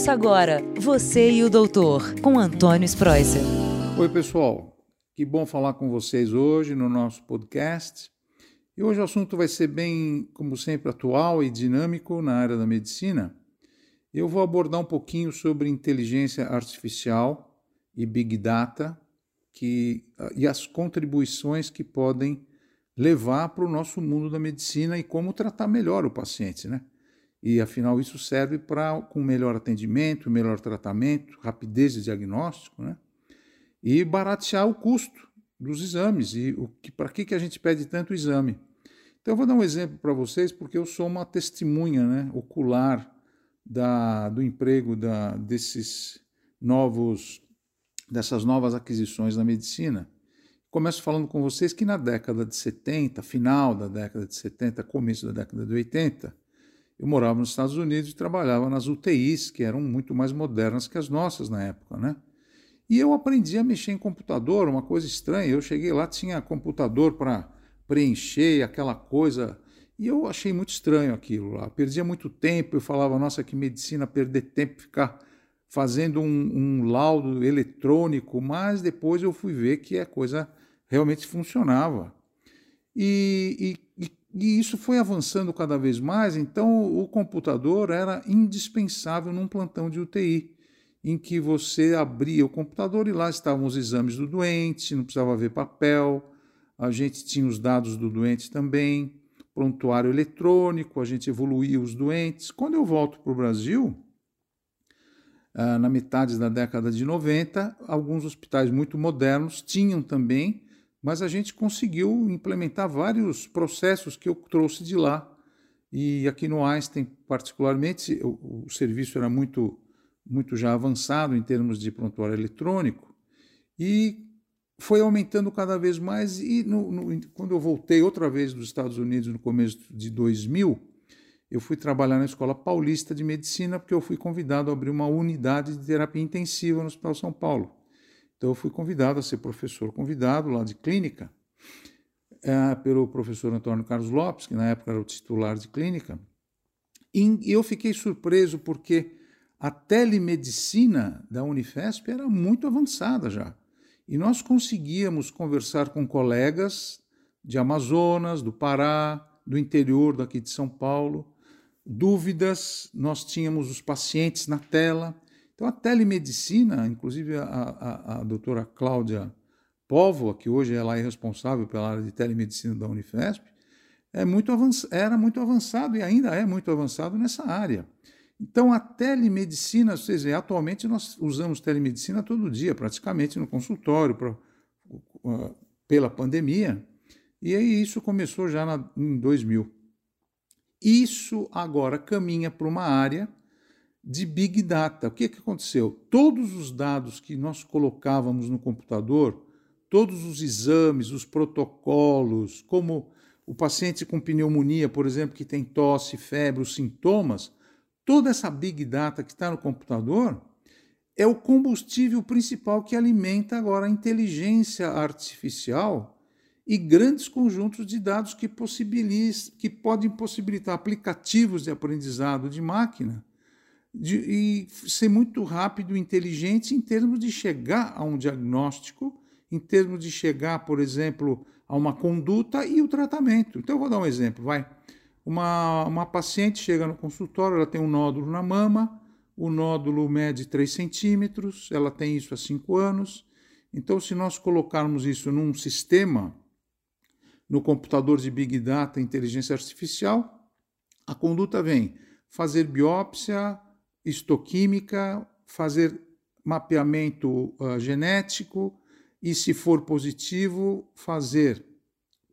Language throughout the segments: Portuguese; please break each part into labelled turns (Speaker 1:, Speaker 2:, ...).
Speaker 1: Ouça agora Você e o Doutor, com Antônio Spreuser.
Speaker 2: Oi, pessoal. Que bom falar com vocês hoje no nosso podcast. E hoje o assunto vai ser bem, como sempre, atual e dinâmico na área da medicina. Eu vou abordar um pouquinho sobre inteligência artificial e big data que, e as contribuições que podem levar para o nosso mundo da medicina e como tratar melhor o paciente, né? E afinal isso serve para com melhor atendimento, melhor tratamento, rapidez de diagnóstico, né? E baratear o custo dos exames e o que para que que a gente pede tanto exame. Então eu vou dar um exemplo para vocês porque eu sou uma testemunha, né, ocular da, do emprego da, desses novos dessas novas aquisições na medicina. Começo falando com vocês que na década de 70, final da década de 70, começo da década de 80, eu morava nos Estados Unidos e trabalhava nas UTIs, que eram muito mais modernas que as nossas na época, né? E eu aprendi a mexer em computador, uma coisa estranha. Eu cheguei lá, tinha computador para preencher aquela coisa. E eu achei muito estranho aquilo lá. Perdia muito tempo. Eu falava, nossa, que medicina perder tempo, ficar fazendo um, um laudo eletrônico. Mas depois eu fui ver que a coisa realmente funcionava. E, e, e isso foi avançando cada vez mais, então o computador era indispensável num plantão de UTI, em que você abria o computador e lá estavam os exames do doente, não precisava ver papel, a gente tinha os dados do doente também, prontuário eletrônico, a gente evoluía os doentes. Quando eu volto para o Brasil, ah, na metade da década de 90, alguns hospitais muito modernos tinham também mas a gente conseguiu implementar vários processos que eu trouxe de lá. E aqui no Einstein, particularmente, o, o serviço era muito, muito já avançado em termos de prontuário eletrônico e foi aumentando cada vez mais. E no, no, quando eu voltei outra vez dos Estados Unidos no começo de 2000, eu fui trabalhar na Escola Paulista de Medicina porque eu fui convidado a abrir uma unidade de terapia intensiva no Hospital São Paulo. Então eu fui convidado a ser professor convidado lá de clínica é, pelo professor Antônio Carlos Lopes, que na época era o titular de clínica. E eu fiquei surpreso porque a telemedicina da Unifesp era muito avançada já. E nós conseguíamos conversar com colegas de Amazonas, do Pará, do interior daqui de São Paulo, dúvidas, nós tínhamos os pacientes na tela então, a telemedicina, inclusive a, a, a doutora Cláudia Póvoa, que hoje ela é responsável pela área de telemedicina da Unifesp, é muito era muito avançado e ainda é muito avançado nessa área. Então, a telemedicina, vocês veem, atualmente nós usamos telemedicina todo dia, praticamente no consultório, pra, uh, pela pandemia, e aí isso começou já na, em 2000. Isso agora caminha para uma área de Big Data. O que, que aconteceu? Todos os dados que nós colocávamos no computador, todos os exames, os protocolos, como o paciente com pneumonia, por exemplo, que tem tosse, febre, os sintomas, toda essa Big Data que está no computador é o combustível principal que alimenta agora a inteligência artificial e grandes conjuntos de dados que, que podem possibilitar aplicativos de aprendizado de máquina de, e ser muito rápido e inteligente em termos de chegar a um diagnóstico, em termos de chegar, por exemplo, a uma conduta e o tratamento. Então, eu vou dar um exemplo, vai. Uma, uma paciente chega no consultório, ela tem um nódulo na mama, o nódulo mede 3 centímetros, ela tem isso há 5 anos. Então, se nós colocarmos isso num sistema, no computador de Big Data, inteligência artificial, a conduta vem fazer biópsia, histoquímica, fazer mapeamento uh, genético e, se for positivo, fazer,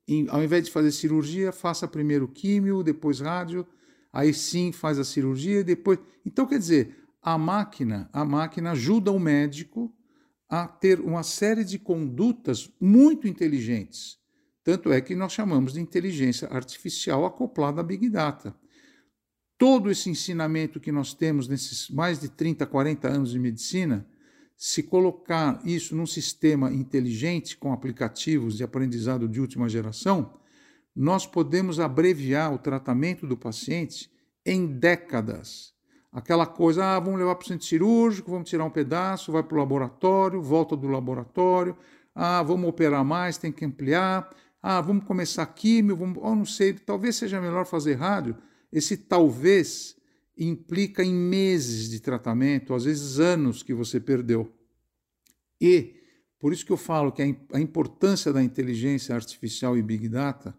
Speaker 2: em, ao invés de fazer cirurgia, faça primeiro químio, depois rádio, aí sim faz a cirurgia, depois. Então, quer dizer, a máquina, a máquina ajuda o médico a ter uma série de condutas muito inteligentes. Tanto é que nós chamamos de inteligência artificial acoplada à Big Data todo esse ensinamento que nós temos nesses mais de 30, 40 anos de medicina, se colocar isso num sistema inteligente com aplicativos de aprendizado de última geração, nós podemos abreviar o tratamento do paciente em décadas. Aquela coisa, ah, vamos levar para o centro cirúrgico, vamos tirar um pedaço, vai para o laboratório, volta do laboratório, ah, vamos operar mais, tem que ampliar, ah, vamos começar químio, vamos, oh, não sei, talvez seja melhor fazer rádio. Esse talvez implica em meses de tratamento, às vezes anos que você perdeu. E por isso que eu falo que a importância da inteligência artificial e big data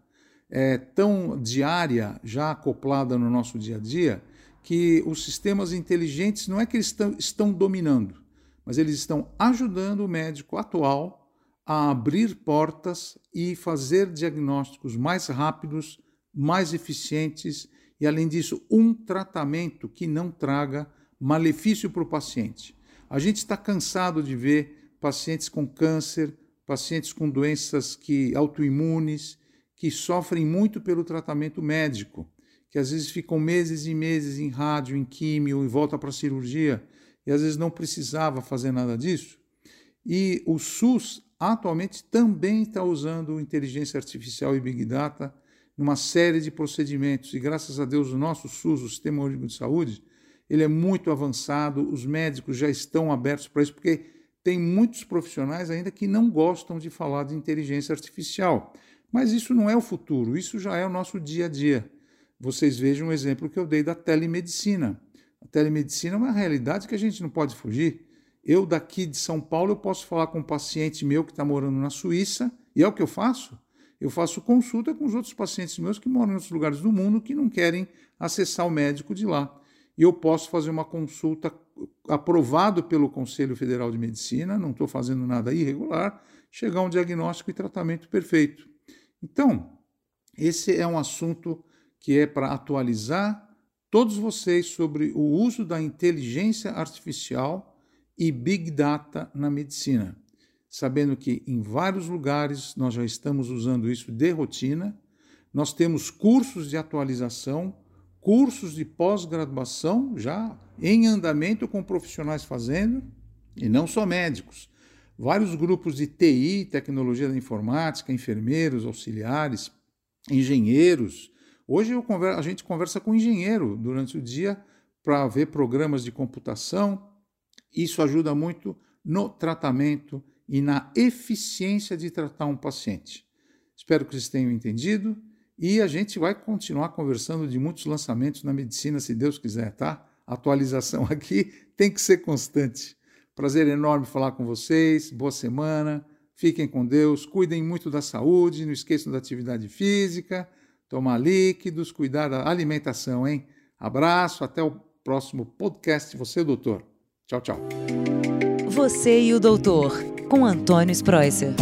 Speaker 2: é tão diária, já acoplada no nosso dia a dia, que os sistemas inteligentes não é que eles estão, dominando, mas eles estão ajudando o médico atual a abrir portas e fazer diagnósticos mais rápidos, mais eficientes e, além disso, um tratamento que não traga malefício para o paciente. A gente está cansado de ver pacientes com câncer, pacientes com doenças que autoimunes, que sofrem muito pelo tratamento médico, que às vezes ficam meses e meses em rádio, em químio e volta para a cirurgia, e às vezes não precisava fazer nada disso. E o SUS atualmente também está usando inteligência artificial e Big Data numa série de procedimentos, e graças a Deus o nosso SUS, o Sistema Único de Saúde, ele é muito avançado, os médicos já estão abertos para isso, porque tem muitos profissionais ainda que não gostam de falar de inteligência artificial. Mas isso não é o futuro, isso já é o nosso dia a dia. Vocês vejam o exemplo que eu dei da telemedicina. A telemedicina é uma realidade que a gente não pode fugir. Eu, daqui de São Paulo, eu posso falar com um paciente meu que está morando na Suíça, e é o que eu faço. Eu faço consulta com os outros pacientes meus que moram em outros lugares do mundo que não querem acessar o médico de lá. E eu posso fazer uma consulta aprovado pelo Conselho Federal de Medicina, não estou fazendo nada irregular, chegar a um diagnóstico e tratamento perfeito. Então, esse é um assunto que é para atualizar todos vocês sobre o uso da inteligência artificial e big data na medicina, sabendo que em vários lugares nós já estamos usando isso de rotina, nós temos cursos de atualização cursos de pós-graduação já em andamento com profissionais fazendo, e não só médicos. Vários grupos de TI, tecnologia da informática, enfermeiros, auxiliares, engenheiros. Hoje converso, a gente conversa com engenheiro durante o dia para ver programas de computação. Isso ajuda muito no tratamento e na eficiência de tratar um paciente. Espero que vocês tenham entendido. E a gente vai continuar conversando de muitos lançamentos na medicina, se Deus quiser, tá? A atualização aqui tem que ser constante. Prazer enorme falar com vocês. Boa semana. Fiquem com Deus. Cuidem muito da saúde. Não esqueçam da atividade física, tomar líquidos, cuidar da alimentação, hein? Abraço. Até o próximo podcast. Você, doutor. Tchau, tchau.
Speaker 1: Você e o doutor, com Antônio Spreuser.